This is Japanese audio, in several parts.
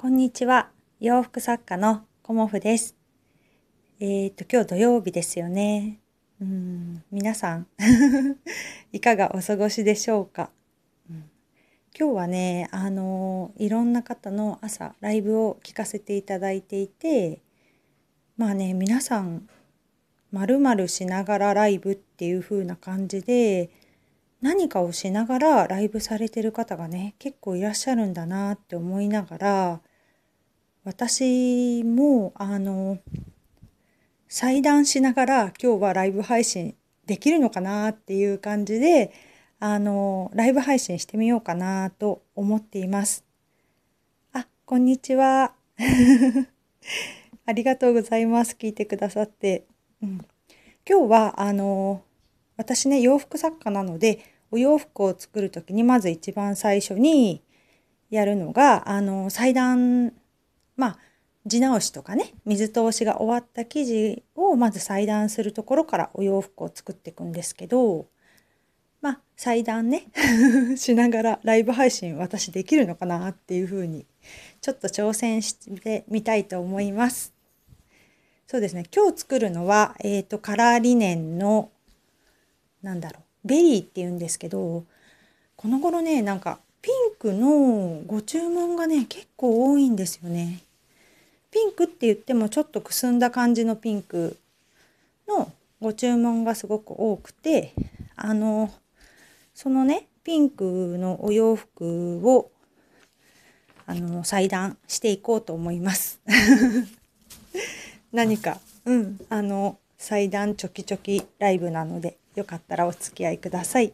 こんにちは。洋服作家のコモフです。えっ、と、今日土曜日ですよね。うん、皆さん、いかがお過ごしでしょうか、うん今日はね、あの、いろんな方の朝、ライブを聞かせていただいていて、まあね、皆さん、まるまるしながらライブっていう風な感じで、何かをしながらライブされてる方がね、結構いらっしゃるんだなって思いながら、私も、あの、裁断しながら今日はライブ配信できるのかなっていう感じで、あの、ライブ配信してみようかなと思っています。あ、こんにちは。ありがとうございます。聞いてくださって。うん、今日は、あの、私ね、洋服作家なので、お洋服を作るときにまず一番最初にやるのが、あの、裁断、まあ、地直しとかね、水通しが終わった生地をまず裁断するところからお洋服を作っていくんですけど、まあ、裁断ね、しながらライブ配信私できるのかなっていうふうに、ちょっと挑戦してみたいと思います。そうですね、今日作るのは、えっ、と、カラーリネンの、なんだろう、ベリーって言うんですけど、この頃ね、なんか、ピンクのご注文がね、結構多いんですよね。ピンクって言ってもちょっとくすんだ感じのピンクのご注文がすごく多くて、あの、そのね、ピンクのお洋服を、あの、裁断していこうと思います。何か、うん、あの、裁断チョキチョキライブなので、よかったらお付き合いください。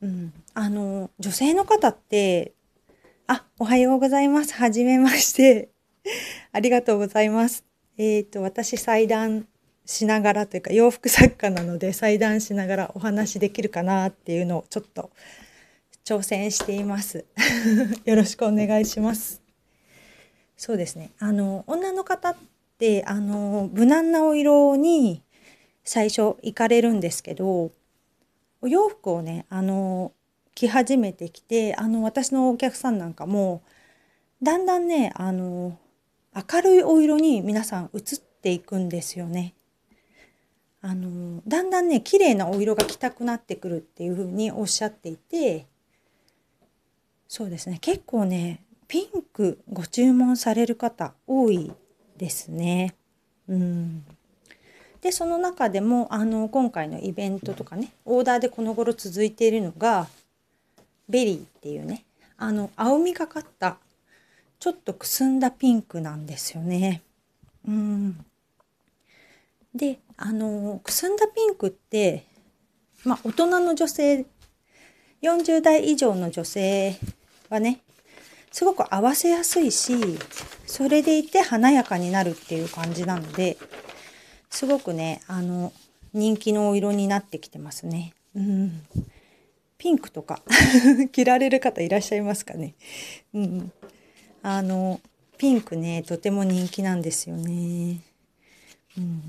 うん、あの、女性の方って、あ、おはようございます。はじめまして。ありがとうございます。えっ、と、私裁断しながらというか洋服作家なので裁断しながらお話できるかなっていうのをちょっと挑戦しています。よろしくお願いします。そうですね。あの、女の方って、あの、無難なお色に最初行かれるんですけど、お洋服をね、あの、着始めてきて、あの、私のお客さんなんかも、だんだんね、あの、明るいお色に皆さん移っていくんですよね。あの、だんだんね、綺麗なお色が着たくなってくるっていうふうにおっしゃっていて、そうですね、結構ね、ピンクご注文される方多いですね。うん。で、その中でも、あの、今回のイベントとかね、オーダーでこの頃続いているのが、ベリーっていうね、あの、青みがかった、ちょっとくすんだピンクなんですよね。うん。で、あの、くすんだピンクって、まあ、大人の女性、40代以上の女性はね、すごく合わせやすいし、それでいて華やかになるっていう感じなので、すごくね、あの、人気のお色になってきてますね。うん。ピンクとか 着られる方いらっしゃいますかね。うん。あの、ピンクね、とても人気なんですよね。うん。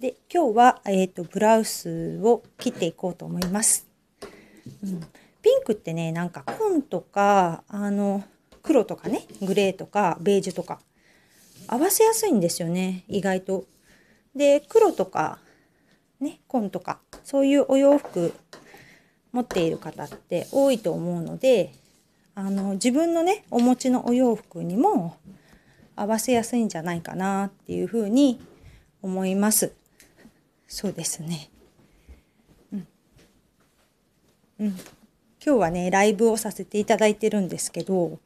で、今日は、えっ、と、ブラウスを切っていこうと思います。うん。ピンクってね、なんか紺とか、あの、黒とかね、グレーとか、ベージュとか、合わせやすいんですよね、意外と。で、黒とか、ね、紺とか、そういうお洋服持っている方って多いと思うので、あの、自分のね、お持ちのお洋服にも合わせやすいんじゃないかなっていうふうに思います。そうですね。うん。うん。今日はね、ライブをさせていただいてるんですけど、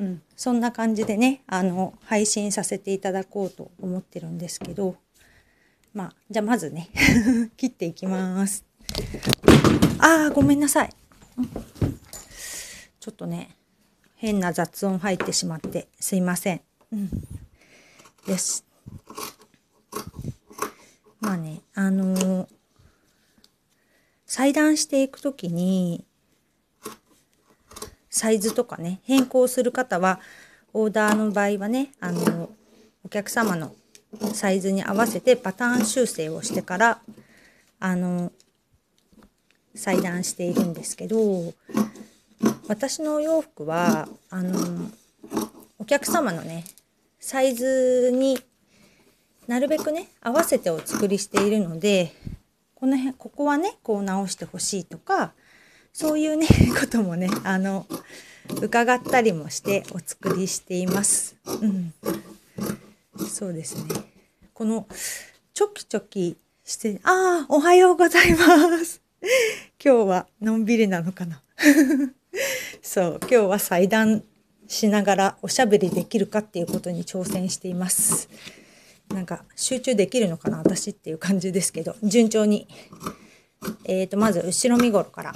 うん、そんな感じでね、あの、配信させていただこうと思ってるんですけど、まあ、じゃあまずね、切っていきます。ああ、ごめんなさい。ちょっとね、変な雑音入ってしまって、すいません。うん。です。まあね、あのー裁断していくときに、サイズとかね、変更する方は、オーダーの場合はね、あの、お客様のサイズに合わせてパターン修正をしてから、あの、裁断しているんですけど、私のお洋服は、あの、お客様のね、サイズになるべくね、合わせてお作りしているので、この辺、ここはね、こう直してほしいとか、そういうね、こともね、あの、伺ったりもしてお作りしています。うん。そうですね。この、ちょきちょきして、ああ、おはようございます。今日はのんびりなのかな。そう、今日は祭壇しながらおしゃべりできるかっていうことに挑戦しています。なんか集中できるのかな私っていう感じですけど順調に。えーとまず後ろ身頃から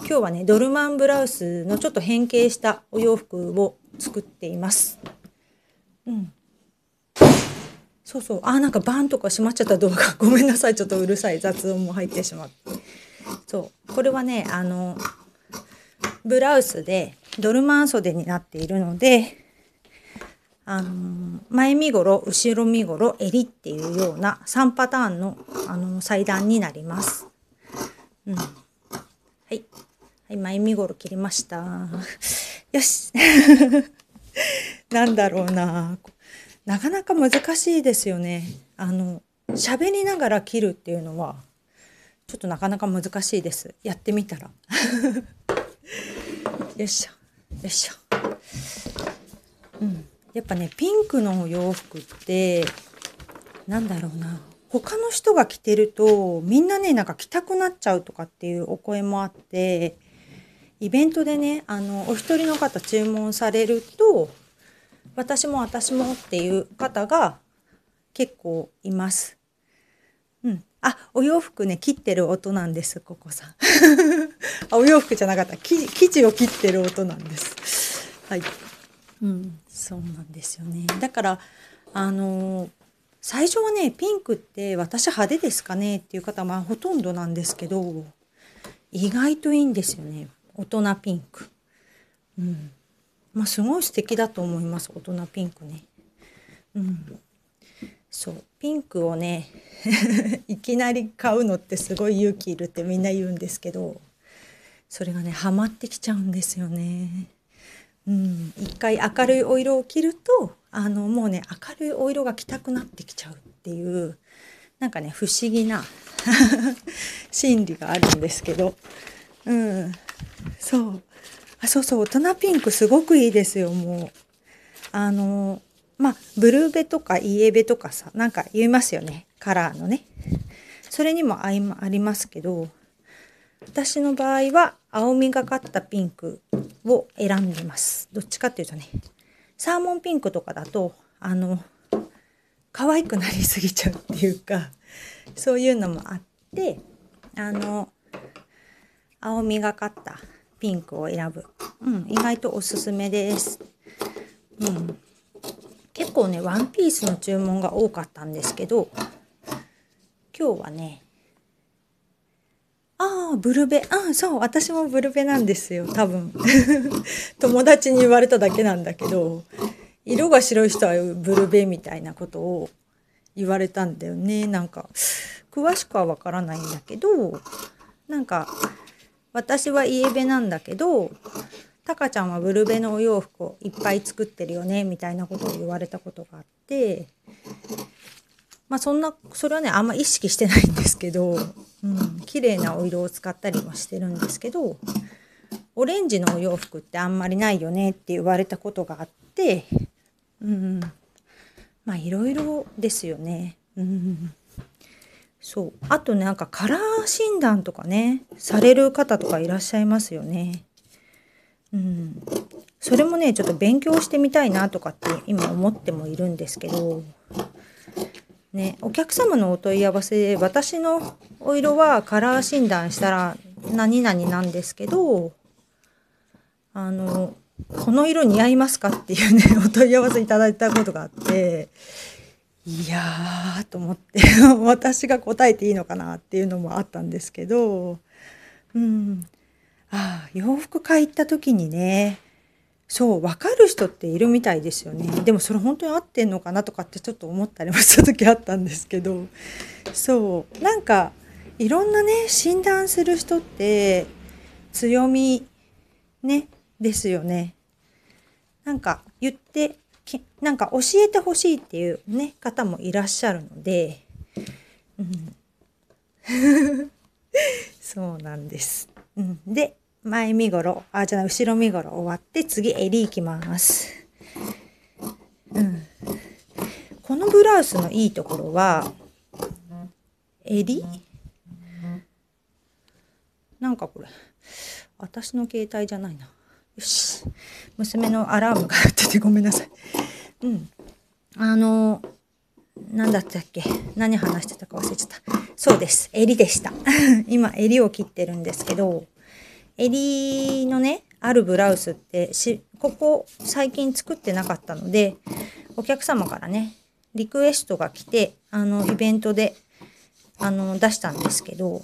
今日はねドルマンブラウスのちょっと変形したお洋服を作っています。うん。そうそう。あ、なんかバーンとか閉まっちゃった動画。ごめんなさい。ちょっとうるさい雑音も入ってしまって。そう。これはね、あの、ブラウスでドルマン袖になっているので、あの前身頃、後ろ身頃、襟っていうような3パターンの、あの裁断になります。うん。はい。はい、前身頃切りました。よし。なんだろうな。なかなか難しいですよね。あの、喋りながら切るっていうのは、ちょっとなかなか難しいです。やってみたら。よいしょ。よいしょ。うん。やっぱね、ピンクの洋服って、なんだろうな。他の人が着てると、みんなね、なんか着たくなっちゃうとかっていうお声もあって、イベントでねあのお一人の方注文されると私も私もっていう方が結構います。うん。あ、お洋服ね、切ってる音なんです、ここさん。あ、お洋服じゃなかった。生地を切ってる音なんです。はい。うん、そうなんですよね。だから、あのー、最初はね、ピンクって私派手ですかねっていう方はまあほとんどなんですけど、意外といいんですよね。大人ピンク。うん。まあすごい素敵だと思います。大人ピンクね。うん。そう。ピンクをね、いきなり買うのってすごい勇気いるってみんな言うんですけど、それがね、ハマってきちゃうんですよね。うん。一回明るいお色を着ると、あの、もうね、明るいお色が着たくなってきちゃうっていう、なんかね、不思議な 心理があるんですけど、うん。そう。あ、そうそう、大人ピンクすごくいいですよ、もう。あの、まあ、ブルーベとかイエベとかさ、なんか言いますよね。カラーのね。それにもありますけど、私の場合は青みがかったピンクを選んでます。どっちかっていうとね、サーモンピンクとかだと、あの、可愛くなりすぎちゃうっていうか、そういうのもあって、あの、青みがかったピンクを選ぶ。うん、意外とおすすめです。うん。結構ね、ワンピースの注文が多かったんですけど、今日はね、ああ、ブルベ。あ、そう、私もブルベなんですよ、多分。友達に言われただけなんだけど、色が白い人はブルベみたいなことを言われたんだよね。なんか、詳しくはわからないんだけど、なんか、私はイエベなんだけどタカちゃんはブルベのお洋服をいっぱい作ってるよねみたいなことを言われたことがあってまあそんなそれはねあんま意識してないんですけど、うん、綺麗なお色を使ったりもしてるんですけどオレンジのお洋服ってあんまりないよねって言われたことがあってうんまあいろいろですよね。うんそう。あとね、なんかカラー診断とかね、される方とかいらっしゃいますよね。うん。それもね、ちょっと勉強してみたいなとかって今思ってもいるんですけど、ね、お客様のお問い合わせで、私のお色はカラー診断したら何々なんですけど、あの、この色似合いますかっていうね、お問い合わせいただいたことがあって、いやーと思って 私が答えていいのかなっていうのもあったんですけど、うん。ああ、洋服買い行った時にね、そう、わかる人っているみたいですよね。でもそれ本当に合ってんのかなとかってちょっと思ったりもした時あったんですけど、そう、なんかいろんなね、診断する人って強みね、ですよね。なんか言ってなんか教えてほしいっていうね方もいらっしゃるので、うん、そうなんです。うん、で前身ごろあじゃあ後ろ身ごろ終わって次襟いきます。うん、このブラウスのいいところは襟？なんかこれ私の携帯じゃないな。よし娘のアラームが鳴っててごめんなさい。うん。あの何だったっけ？何話してたか忘れちゃった。そうです。襟でした。今襟を切ってるんですけど襟のねあるブラウスってしここ最近作ってなかったのでお客様からねリクエストが来てあのイベントであの出したんですけど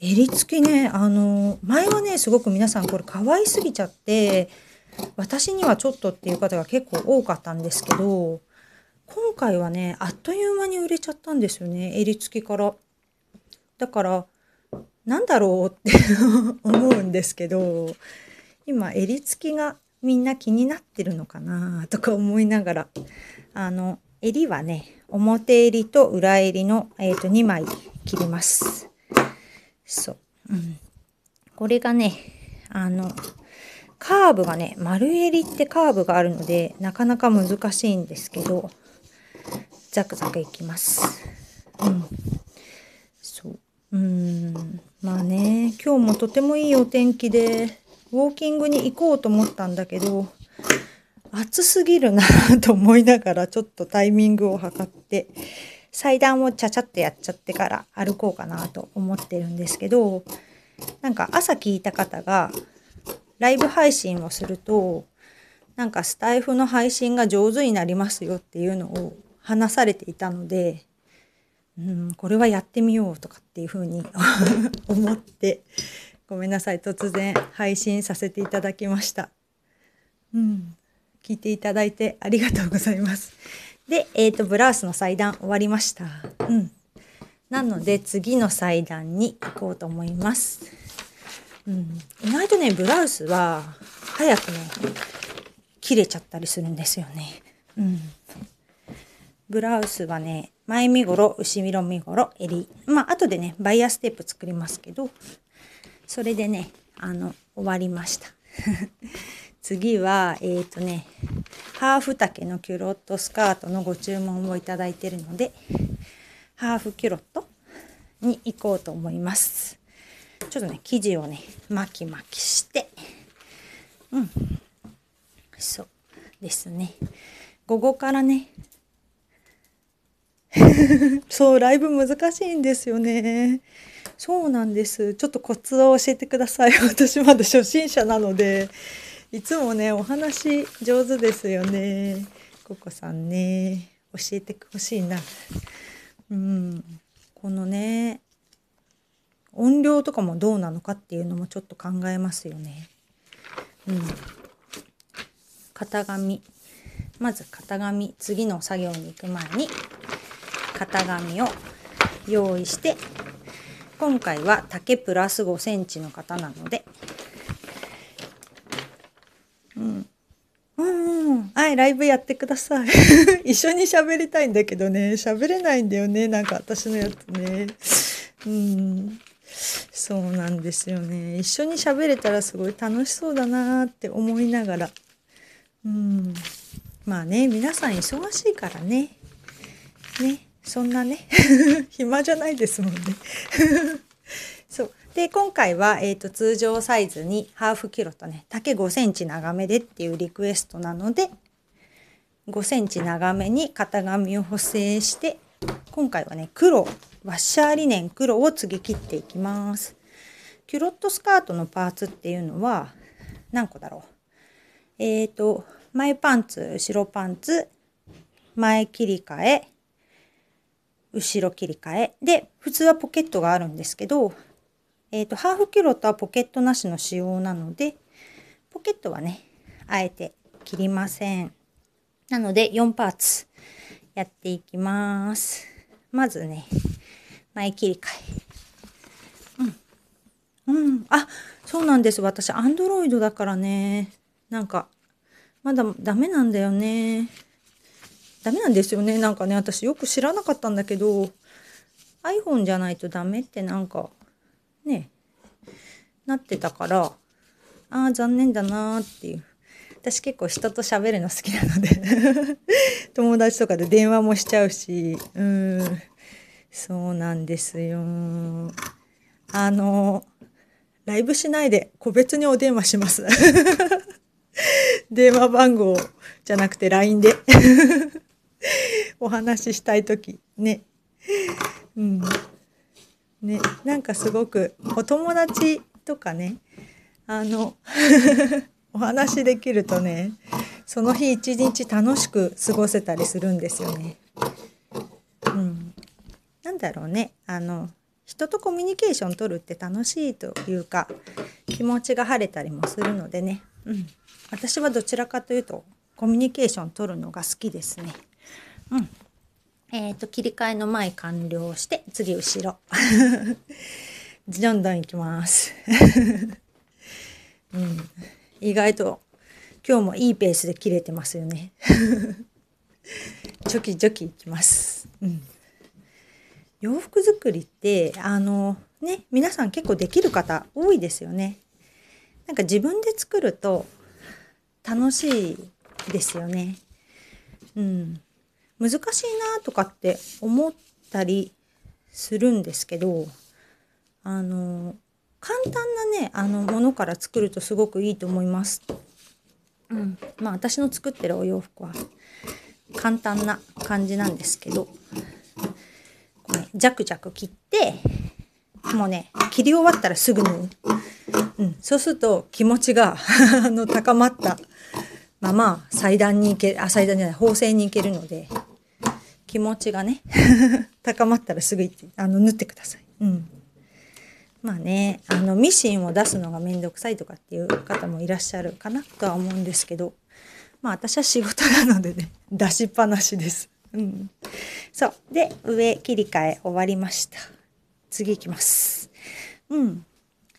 襟付きねあの前はねすごく皆さんこれ可愛すぎちゃって私にはちょっとっていう方が結構多かったんですけど今回はねあっという間に売れちゃったんですよね襟付きから。だからなんだろうって思うんですけど今襟付きがみんな気になってるのかなとか思いながら。あの襟はね表襟と裏襟の、えー、と2枚切ります。そう、うん、これがねあのカーブがね丸襟ってカーブがあるのでなかなか難しいんですけどザクザクいきます。うん、そう。うん。まあね今日もとてもいいお天気でウォーキングに行こうと思ったんだけど暑すぎるなと思いながらちょっとタイミングを測って祭壇をちゃちゃってやっちゃってから歩こうかなと思ってるんですけどなんか朝聞いた方がライブ配信をするとなんかスタイフの配信が上手になりますよっていうのを話されていたので、うん、これはやってみようとかっていうふうに 思ってごめんなさい突然配信させていただきました。うん、聞いていただいてありがとうございます。で、えっ、とブラウスの裁断終わりました。うん。なので次の裁断に行こうと思います。うん、意外とねブラウスは早くね切れちゃったりするんですよね。うん。ブラウスはね前身ごろ後ろ身ごろ襟まあ後でねバイアステープ作りますけどそれでねあの終わりました。次はえっ、ー、とねハーフ丈のキュロットスカートのご注文をいただいているのでハーフキュロットに行こうと思います。ちょっとね生地をね巻き巻きしてうんそうですね午後からね そうライブ難しいんですよね。そうなんです。ちょっとコツを教えてください。私まだ初心者なので。いつもねお話上手ですよね。ココさんね。教えてほしいな。うん。このね音量とかもどうなのかっていうのもちょっと考えますよね。うん、型紙。まず型紙。次の作業に行く前に型紙を用意して今回は丈プラス5センチの型なのでうんうんうん。はいライブやってください。一緒に喋りたいんだけどね。喋れないんだよね。なんか私のやつね。うん。そうなんですよね。一緒に喋れたらすごい楽しそうだなって思いながら。うん。まあね皆さん忙しいからね。ね。そんなね 暇じゃないですもんね。そう。で今回は、えーと、通常サイズにハーフキロとね丈5センチ長めでっていうリクエストなので5センチ長めに型紙を補正して今回はね黒ワッシャーリネン黒を継ぎ切っていきます。キュロットスカートのパーツっていうのは何個だろう。えーと前パンツ後ろパンツ前切り替え後ろ切り替えで普通はポケットがあるんですけど、えーとハーフキュロットはポケットなしの仕様なのでポケットはねあえて切りません。なので4パーツやっていきます。まずね前切り替え。うん。うん。あ、そうなんです。私、アンドロイドだからね。なんか、まだダメなんだよね。ダメなんですよね。なんかね、私よく知らなかったんだけど、iPhone じゃないとダメってなんか、ね、なってたから、ああ、残念だなーっていう。私結構人と喋るの好きなので 友達とかで電話もしちゃうし、うん、そうなんですよ。あの、ライブしないで個別にお電話します 電話番号じゃなくて LINE で お話ししたい時ね。うん。ね、なんかすごくお友達とかね、あの お話できるとね、その日一日楽しく過ごせたりするんですよね。うん。なんだろうね、あの、人とコミュニケーション取るって楽しいというか、気持ちが晴れたりもするのでね。うん。私はどちらかというと、コミュニケーション取るのが好きですね。うん。えっ、ー、と、切り替えの前完了して、次後ろ。どんどんいきます。うん。意外と、今日もいいペースで切れてますよね。チョキチョキいきます。うん。洋服作りって、あの、ね、皆さん結構できる方多いですよね。なんか自分で作ると楽しいですよね。うん。難しいなとかって思ったりするんですけどあの簡単なねあのものから作るとすごくいいと思います。うん、まあ私の作ってるお洋服は簡単な感じなんですけどこれジャクジャク切ってもうね切り終わったらすぐ縫う、うん、そうすると気持ちが あの高まったまま祭壇に行けあ祭壇じゃない縫製に行けるので気持ちがね 高まったらすぐあの縫ってください。うん。まあね、あのミシンを出すのがめんどくさいとかっていう方もいらっしゃるかなとは思うんですけど、まあ私は仕事なのでね、出しっぱなしです。うん。そう。で、上切り替え終わりました。次行きます。うん。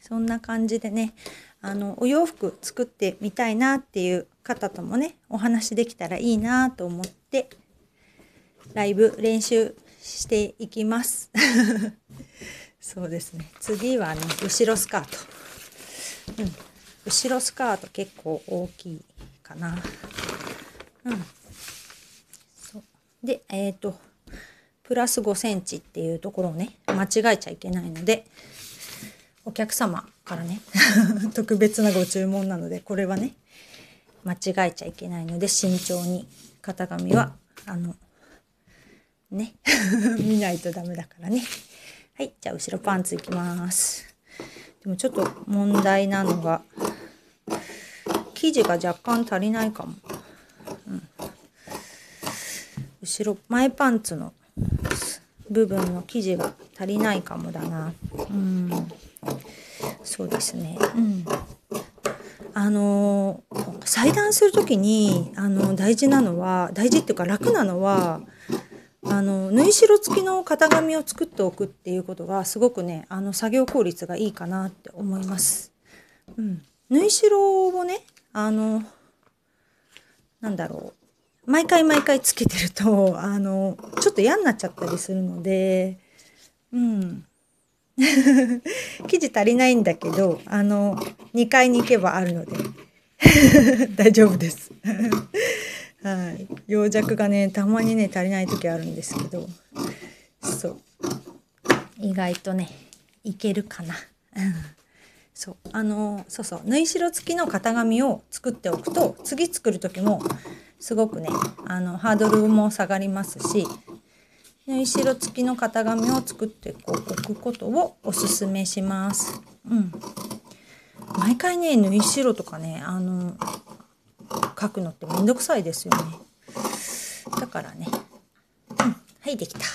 そんな感じでね、あの、お洋服作ってみたいなっていう方ともね、お話できたらいいなと思ってライブ練習していきます。そうですね。次はね、後ろスカート。うん。後ろスカート結構大きいかな。うん。そう。で、えっ、ー、と、プラス5センチっていうところをね、間違えちゃいけないので、お客様からね、特別なご注文なので、これはね、間違えちゃいけないので、慎重に型紙は、あの、ね。見ないとダメだからね。はいじゃあ後ろパンツいきます。でもちょっと問題なのが生地が若干足りないかも、うん、後ろ前パンツの部分の生地が足りないかもだな。うん。そうですね。うん。あの裁断する時にあの大事なのは大事っていうか楽なのはあの縫い代付きの型紙を作っておくっていうことがすごくねあの作業効率がいいかなって思います。うん、縫い代をねあのなんだろう。毎回毎回つけてるとあのちょっと嫌になっちゃったりするのでうん。生地足りないんだけどあの2階に行けばあるので。大丈夫です。はい、病弱がねたまにね足りない時あるんですけど。そう。意外とねいけるかな。そう。あのそうそう。縫い代付きの型紙を作っておくと次作る時もすごくねあのハードルも下がりますし縫い代付きの型紙を作ってこう置くことをおすすめします。うん、毎回ね縫い代とかねあの書くのってめんどくさいですよね。だからね。うん、はいできた。よ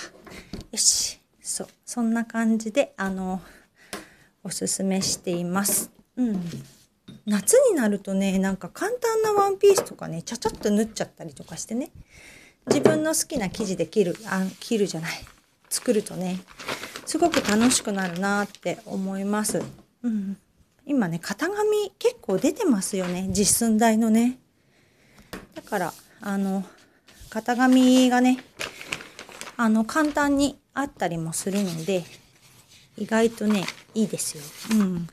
し。そうそんな感じであのおすすめしています。うん。夏になるとねなんか簡単なワンピースとかねちゃちゃっと縫っちゃったりとかしてね自分の好きな生地で切るあ切るじゃない作るとねすごく楽しくなるなって思います。うん、今ね型紙結構出てますよね実寸大のね。だからあの型紙がねあの簡単にあったりもするので意外とねいいですよ。うん。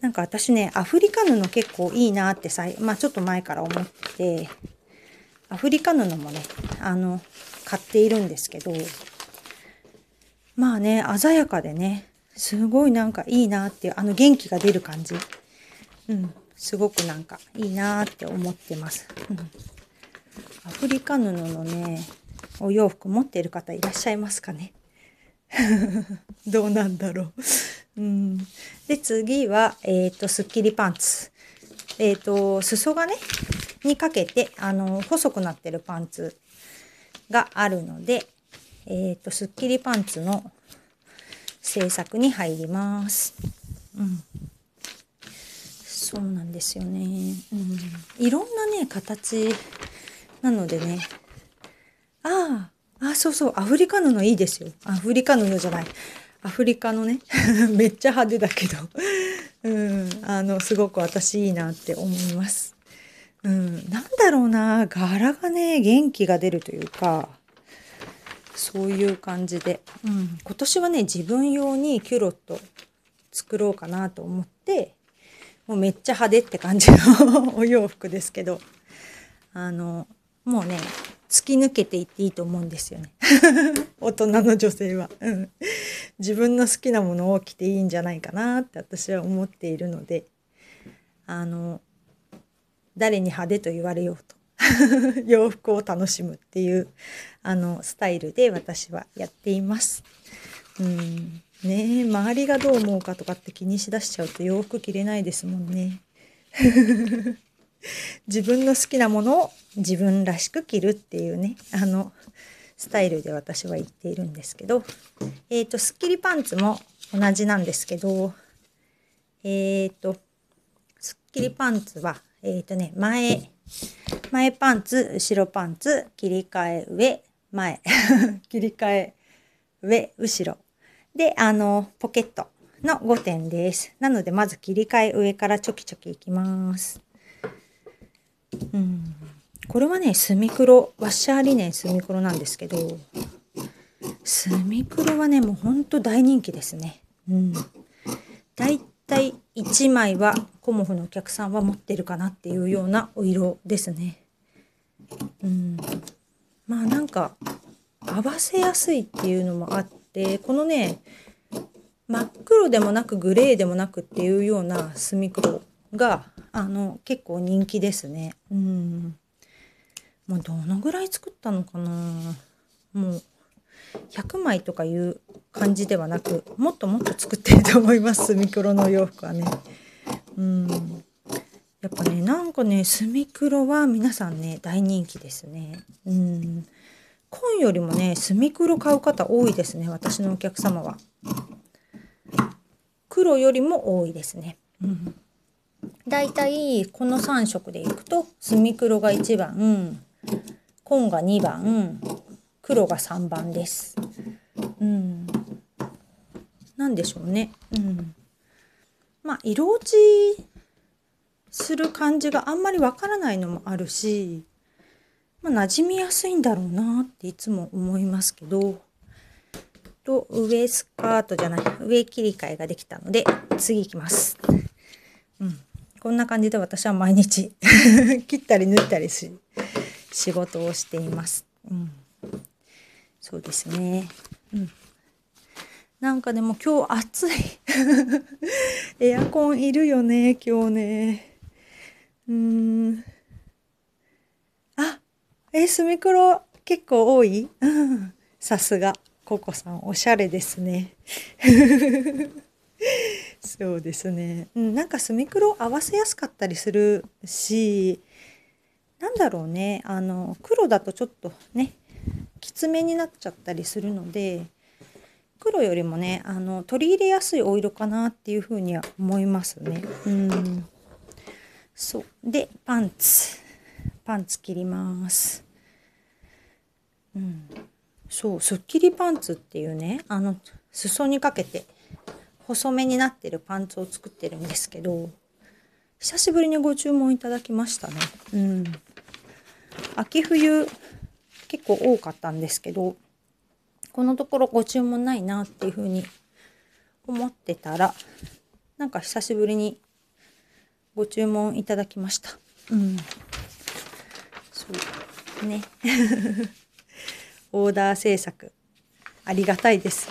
なんか私ねアフリカ布結構いいなってさまあちょっと前から思ってアフリカ布もねあの買っているんですけどまあね鮮やかでねすごいなんかいいなっていうあの元気が出る感じ。うん。すごくなんかいいなって思ってます、うん、アフリカ布のねお洋服持ってる方いらっしゃいますかね？どうなんだろう。うん、で次は、えーと、スッキリパンツ。えっ、ー、と裾がねにかけてあの細くなってるパンツがあるので、えっ、ー、とスッキリパンツの制作に入ります。うん、そうなんですよね。うん、いろんなね形なのでね。あああ、そうそう、アフリカ布いいですよ。アフリカ布じゃない。アフリカのね、めっちゃ派手だけど、うん、あの、すごく私いいなって思います。うん、なんだろうな、柄がね、元気が出るというか、そういう感じで、うん、今年はね、自分用にキュロット作ろうかなと思って、もうめっちゃ派手って感じの お洋服ですけど、あの、もうね、突き抜けていっていいと思うんですよね。大人の女性は、うん、自分の好きなものを着ていいんじゃないかなって私は思っているので。あの誰に派手と言われようと。洋服を楽しむっていうあのスタイルで私はやっています。うん。ね周りがどう思うかとかって気にしだしちゃうと洋服着れないですもんね。自分の好きなものを自分らしく着るっていうねあのスタイルで私は言っているんですけどえっ、ー、とスッキリパンツも同じなんですけどえっ、ー、とスッキリパンツはえっ、ー、とね前前パンツ後ろパンツ切り替え上前 切り替え上後ろであのポケットの5点です。なのでまず切り替え上からチョキチョキいきます。うん、これはねスミクロワッシャーリネンスミクロなんですけどスミクロはねもうほんと大人気ですね。うん、だいたい1枚はコモフのお客さんは持ってるかなっていうようなお色ですね。うん、まあなんか合わせやすいっていうのもあってこのね真っ黒でもなくグレーでもなくっていうようなスミクロがあの結構人気ですね。うん。もうどのぐらい作ったのかなもう100枚とかいう感じではなくもっともっと作ってると思いますスミクロの洋服はね。うんやっぱねなんかねスミクロは皆さんね大人気ですね。うん紺よりもねスミクロ買う方多いですね私のお客様は。黒よりも多いですね。うんだいたいこの3色でいくとスミクロが1番紺が2番黒が3番です。うん、なんでしょうね。うん、まあ色落ちする感じがあんまりわからないのもあるし、まあ、馴染みやすいんだろうなっていつも思いますけど。と上スカートじゃない上切り替えができたので次いきます。うんこんな感じで私は毎日 切ったり縫ったりし仕事をしています。うん、そうですね。うん。なんかでも今日暑い。エアコンいるよね、今日ね。うーん。あ、え、スミクロ結構多い？さすが、ココさん、おしゃれですね。そうですね、うん、なんかスミクロ合わせやすかったりするしなんだろうね。あの黒だとちょっとねきつめになっちゃったりするので黒よりもねあの取り入れやすいお色かなっていうふうには思いますね。うん。そう。でパンツ。パンツ切ります。うん、そうすっきりパンツっていうねあの裾にかけて細めになってるパンツを作ってるんですけど久しぶりにご注文いただきましたねうん秋冬結構多かったんですけどこのところご注文ないなっていうふうに思ってたらなんか久しぶりにご注文いただきました。うん。ね。オーダー制作。ありがたいです。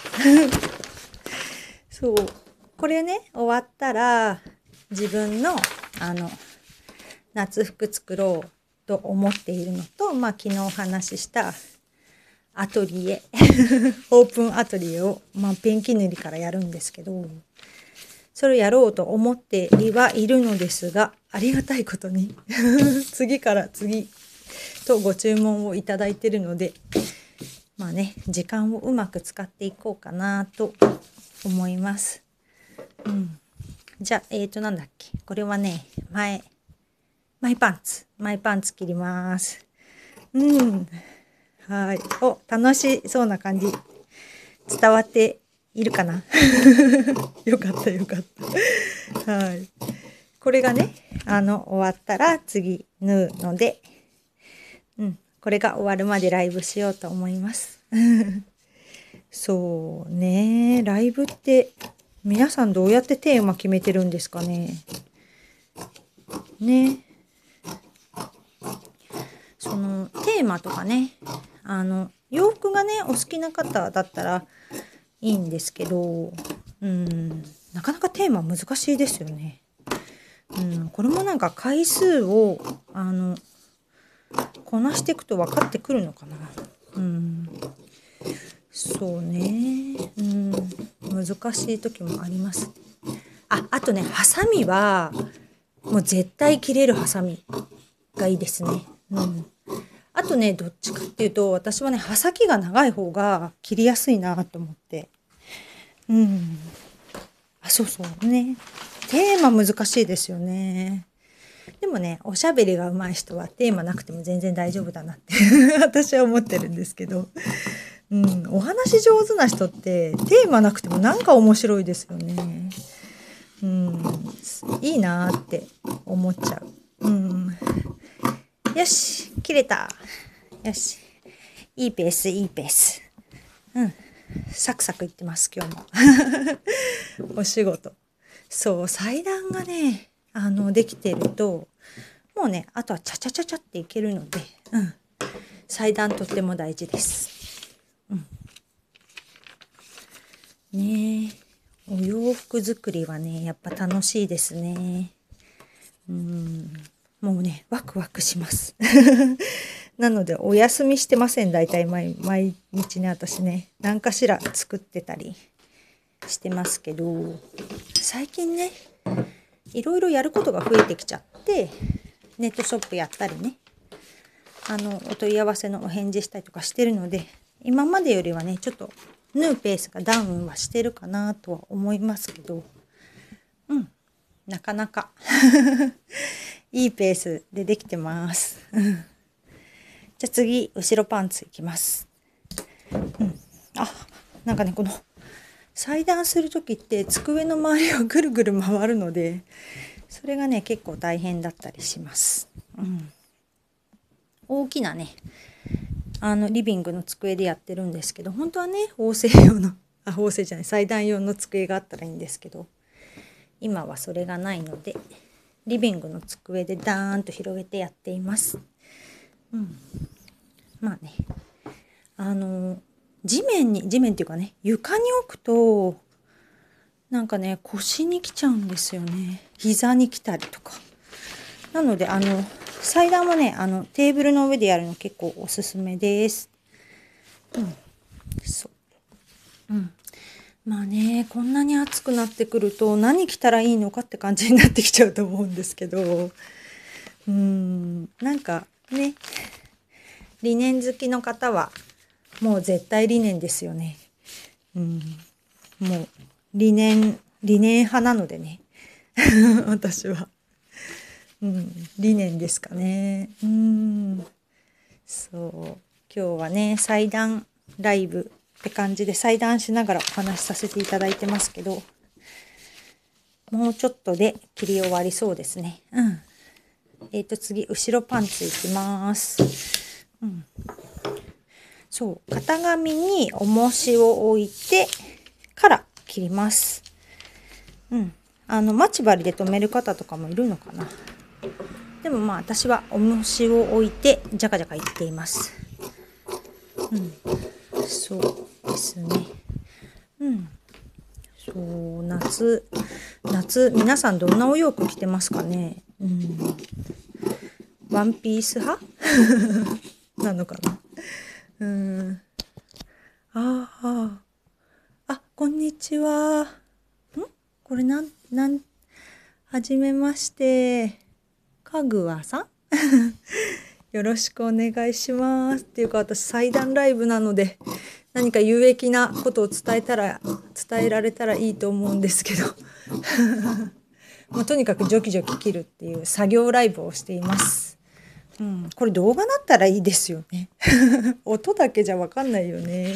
そう。これね終わったら自分のあの夏服作ろうと思っているのと、まあ、昨日お話ししたアトリエ。オープンアトリエを、まあ、ペンキ塗りからやるんですけどそれをやろうと思ってはいるのですがありがたいことに。次から次。とご注文をいただいてるのでまあね時間をうまく使っていこうかなと思います。うん、じゃあえっ、ー、となんだっけこれはね前マイパンツマイパンツ切ります。うんはい。お、楽しそうな感じ。伝わっているかな？よかったよかった。はい。これがね、あの、終わったら次縫うので、うん、これが終わるまでライブしようと思います。そうね、ライブって皆さんどうやってテーマ決めてるんですかね。ね。そのテーマとかねあの洋服がねお好きな方だったらいいんですけどうんなかなかテーマ難しいですよね。うん、これもなんか回数をあのこなしていくと分かってくるのかな。うん、そうね、うん、難しい時もあります。ああとねハサミはもう絶対切れるハサミがいいですね。うん、あとねどっちかっていうと私はね刃先が長い方が切りやすいなと思って。うん。あそうそう。ね。テーマ難しいですよね。でもねおしゃべりが上手い人はテーマなくても全然大丈夫だなって 私は思ってるんですけど、うん、お話上手な人ってテーマなくてもなんか面白いですよね。うん、いいなって思っちゃう。うん、よし、切れた。よし。いいペース、いいペース。うん。サクサクいってます、今日も。お仕事。そう、祭壇がね、あの、できてると、もうね、あとはチャチャチャチャっていけるので、うん。祭壇とっても大事です。うん。ね、お洋服作りはね、やっぱ楽しいですね。うん。もうね、ワクワクします。なので、お休みしてません。大体毎毎日ね、私ね、何かしら作ってたりしてますけど、最近ね、いろいろやることが増えてきちゃって、ネットショップやったりね、あの、お問い合わせのお返事したりとかしてるので、今までよりはね、ちょっと縫うペースがダウンはしてるかなとは思いますけど、うん、なかなか いいペースでできてます。じゃあ次、後ろパンツいきます。うん。あ、なんかね、この裁断する時って机の周りをぐるぐる回るので、それがね、結構大変だったりします。うん。大きなね、あの、リビングの机でやってるんですけど、本当はね、縫製用の、あ、縫製じゃない、裁断用の机があったらいいんですけど、今はそれがないので、リビングの机でダーンと広げてやっています。うん、まあねあの地面に地面っていうかね床に置くとなんかね腰に来ちゃうんですよね膝に来たりとか。なのであの祭壇はねあのテーブルの上でやるの結構おすすめです。うん、そう。うん。まあねこんなに暑くなってくると何着たらいいのかって感じになってきちゃうと思うんですけどうーんなんかね理念好きの方はもう絶対理念ですよね。うんもう理念理念派なのでね 私は。うん、理念ですかね。うん。そう。今日はね、祭壇ライブって感じで裁断しながらお話しさせていただいてますけど、もうちょっとで切り終わりそうですね。うん。えっ、と次、後ろパンツいきます。うん。そう、型紙に重しを置いてから切ります。うん。あの、待ち針で留める方とかもいるのかな。でもまあ私は重しを置いてジャカジャカいっています。うん。そうですね。うん。そう、夏、夏、皆さんどんなお洋服着てますかね？うん。ワンピース派？なのかな？うん。ああ。あ、こんにちは。ん？これなん、なん、はじめまして。かぐわさん？よろしくお願いします。っていうか私祭壇ライブなので何か有益なことを伝えたら伝えられたらいいと思うんですけど もうとにかくジョキジョキ切るっていう作業ライブをしています。うん、これ動画だったらいいですよね。音だけじゃわかんないよね。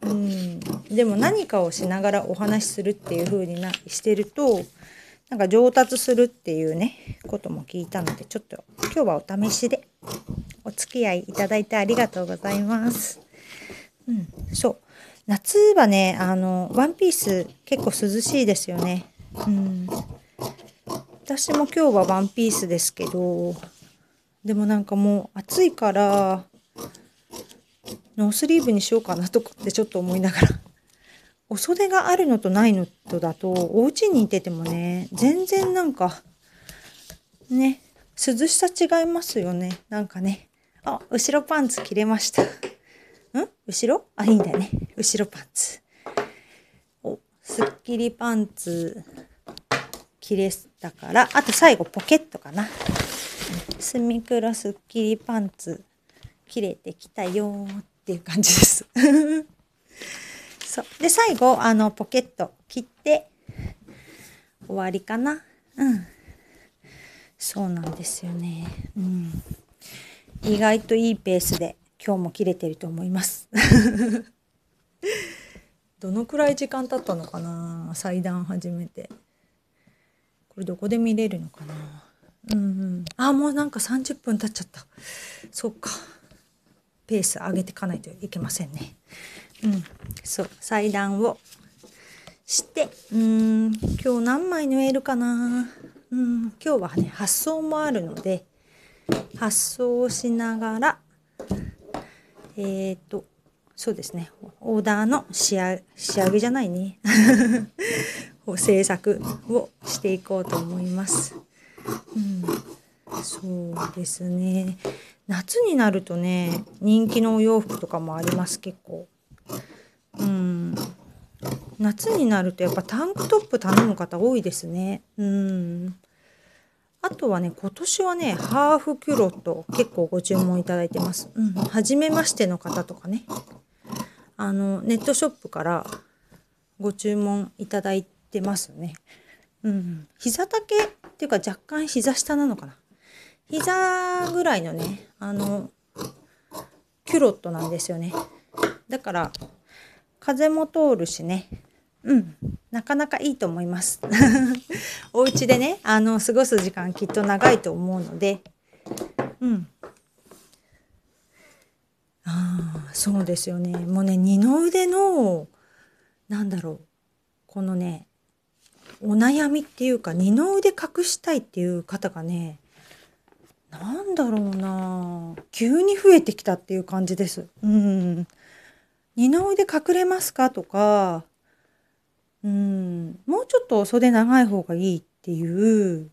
うん、でも何かをしながらお話しするっていう風になしてるとなんか上達するっていうねことも聞いたのでちょっと今日はお試しでお付き合いいただいてありがとうございます。うん、そう夏はねあのワンピース結構涼しいですよね。うん、私も今日はワンピースですけどでもなんかもう暑いからノースリーブにしようかなとかってちょっと思いながら。お袖があるのとないのとだとお家にいててもね全然なんかね涼しさ違いますよね。なんかねあ後ろパンツ切れました。ん？後ろ？あいいんだよね。後ろパンツ。おすっきりパンツ切れたからあと最後ポケットかな。スミクロすっきりパンツ切れてきたよーっていう感じです。そうで最後あのポケット切って終わりかな。うん。そうなんですよね。うん。意外といいペースで今日も切れてると思います。どのくらい時間経ったのかな祭壇始めて。これどこで見れるのかなうんうん。あ、もうなんか30分経っちゃった。そうか。ペース上げていかないといけませんね。うん。そう。裁断をして、うん、今日何枚縫えるかなうん、今日はね、発送もあるので、発送をしながら、えっ、ー、と、そうですね、オーダーの仕上仕上げじゃないね。制作をしていこうと思います。うん、そうですね。夏になるとね、人気のお洋服とかもあります、結構。うん。夏になるとやっぱタンクトップ頼む方多いですね。うん。あとはね、今年はね、ハーフキュロット結構ご注文いただいてます。うん。初めましての方とかね。あの、ネットショップからご注文いただいてますね。うん。膝丈っていうか若干膝下なのかな。膝ぐらいのね、あの、キュロットなんですよね。だから、風も通るしね。うん。なかなかいいと思います。お家でね、あの、過ごす時間きっと長いと思うので、うん。ああ、そうですよね。もうね、二の腕の、なんだろう。このね、お悩みっていうか、二の腕隠したいっていう方がね、なんだろうな急に増えてきたっていう感じです。うん。二の腕隠れますかとか、うん、もうちょっと袖長い方がいいっていう、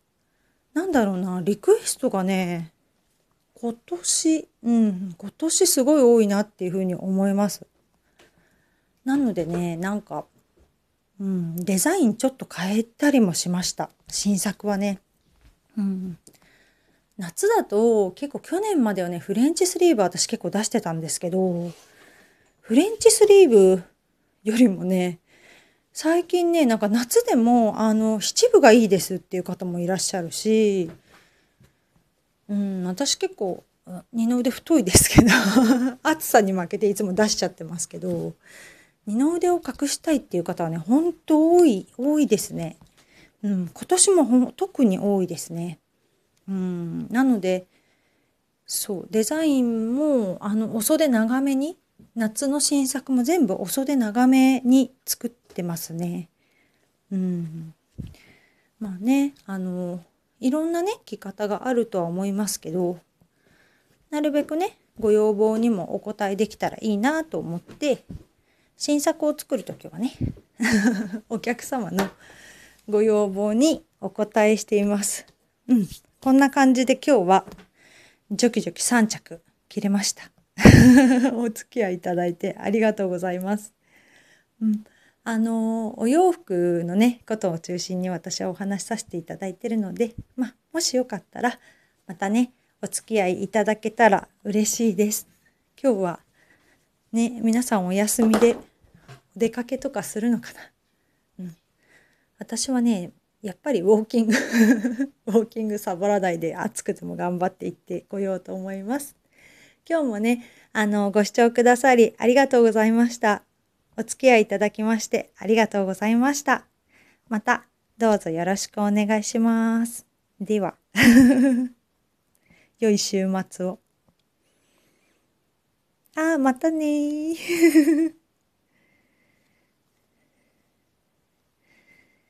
なんだろうな、リクエストがね、今年、うん、今年すごい多いなっていうふうに思います。なのでね、なんか、うん、デザインちょっと変えたりもしました。新作はね。うん。夏だと結構去年まではね、フレンチスリーブ私結構出してたんですけど、フレンチスリーブよりもね、最近ね、なんか夏でも、あの、七分がいいですっていう方もいらっしゃるし、うん、私結構、二の腕太いですけど、暑さに負けていつも出しちゃってますけど、二の腕を隠したいっていう方はね、本当多い、多いですね。うん、今年もほん特に多いですね。うん、なので、そうデザインもあのお袖長めに夏の新作も全部お袖長めに作ってますね。うん、まあねあのいろんなね着方があるとは思いますけどなるべくねご要望にもお答えできたらいいなと思って新作を作る時はね お客様のご要望にお答えしています。うん、こんな感じで今日はジョキジョキ3着切れました。お付き合いいただいてありがとうございます。うん、あのお洋服のねことを中心に私はお話しさせていただいてるので、ま、もしよかったらまたねお付き合いいただけたら嬉しいです。今日はね皆さんお休みでお出かけとかするのかな。うん、私はねやっぱりウォーキングウォーキングサボらないで暑くても頑張っていってこようと思います。今日もね、あの、ご視聴くださりありがとうございました。お付き合いいただきましてありがとうございました。また、どうぞよろしくお願いします。では、良い週末を。ああ、またね